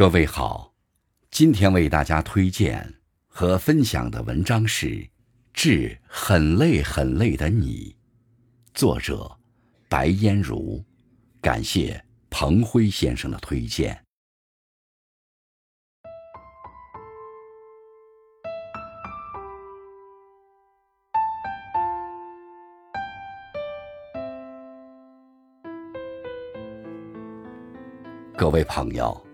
各位好，今天为大家推荐和分享的文章是《致很累很累的你》，作者白烟如，感谢彭辉先生的推荐。各位朋友。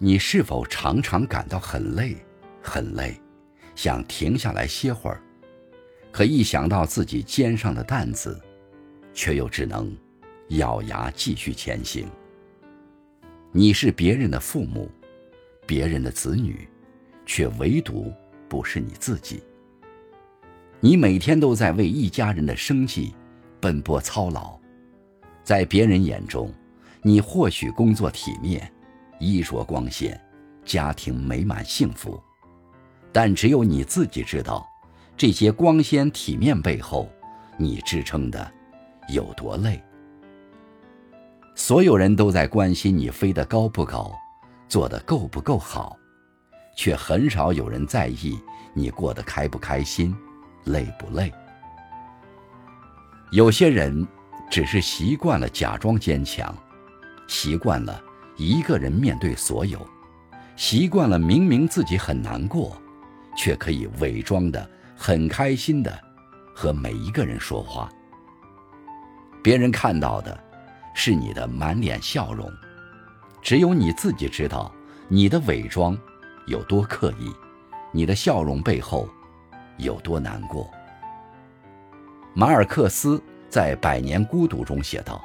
你是否常常感到很累，很累，想停下来歇会儿，可一想到自己肩上的担子，却又只能咬牙继续前行？你是别人的父母，别人的子女，却唯独不是你自己。你每天都在为一家人的生计奔波操劳，在别人眼中，你或许工作体面。衣着光鲜，家庭美满幸福，但只有你自己知道，这些光鲜体面背后，你支撑的有多累。所有人都在关心你飞得高不高，做得够不够好，却很少有人在意你过得开不开心，累不累。有些人只是习惯了假装坚强，习惯了。一个人面对所有，习惯了明明自己很难过，却可以伪装的很开心的和每一个人说话。别人看到的是你的满脸笑容，只有你自己知道你的伪装有多刻意，你的笑容背后有多难过。马尔克斯在《百年孤独》中写道。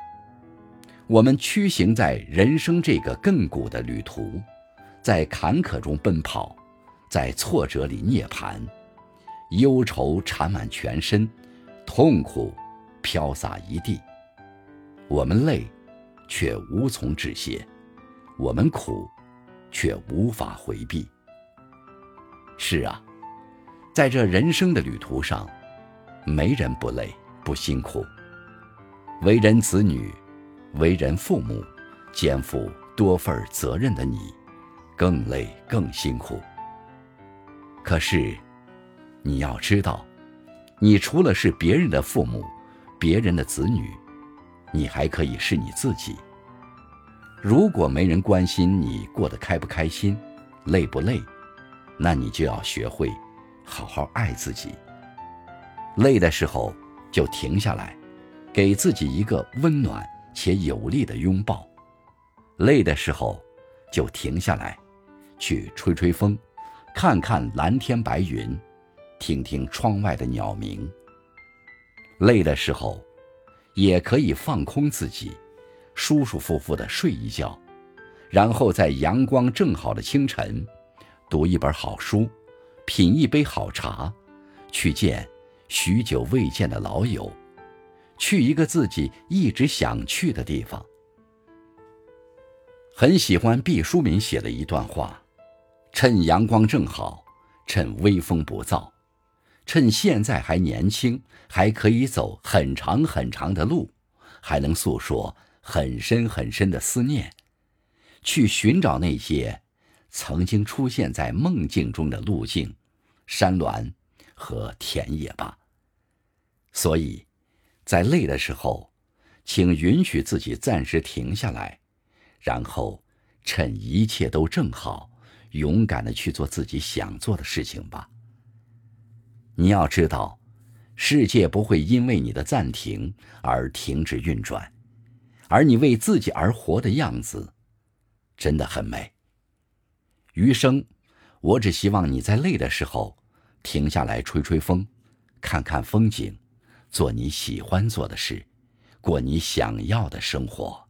我们屈行在人生这个亘古的旅途，在坎坷中奔跑，在挫折里涅槃，忧愁缠满全身，痛苦飘洒一地。我们累，却无从止歇；我们苦，却无法回避。是啊，在这人生的旅途上，没人不累不辛苦。为人子女。为人父母，肩负多份责任的你，更累更辛苦。可是，你要知道，你除了是别人的父母、别人的子女，你还可以是你自己。如果没人关心你过得开不开心、累不累，那你就要学会好好爱自己。累的时候就停下来，给自己一个温暖。且有力的拥抱，累的时候就停下来，去吹吹风，看看蓝天白云，听听窗外的鸟鸣。累的时候，也可以放空自己，舒舒服服的睡一觉，然后在阳光正好的清晨，读一本好书，品一杯好茶，去见许久未见的老友。去一个自己一直想去的地方。很喜欢毕淑敏写的一段话：趁阳光正好，趁微风不燥，趁现在还年轻，还可以走很长很长的路，还能诉说很深很深的思念，去寻找那些曾经出现在梦境中的路径、山峦和田野吧。所以。在累的时候，请允许自己暂时停下来，然后趁一切都正好，勇敢的去做自己想做的事情吧。你要知道，世界不会因为你的暂停而停止运转，而你为自己而活的样子，真的很美。余生，我只希望你在累的时候，停下来吹吹风，看看风景。做你喜欢做的事，过你想要的生活。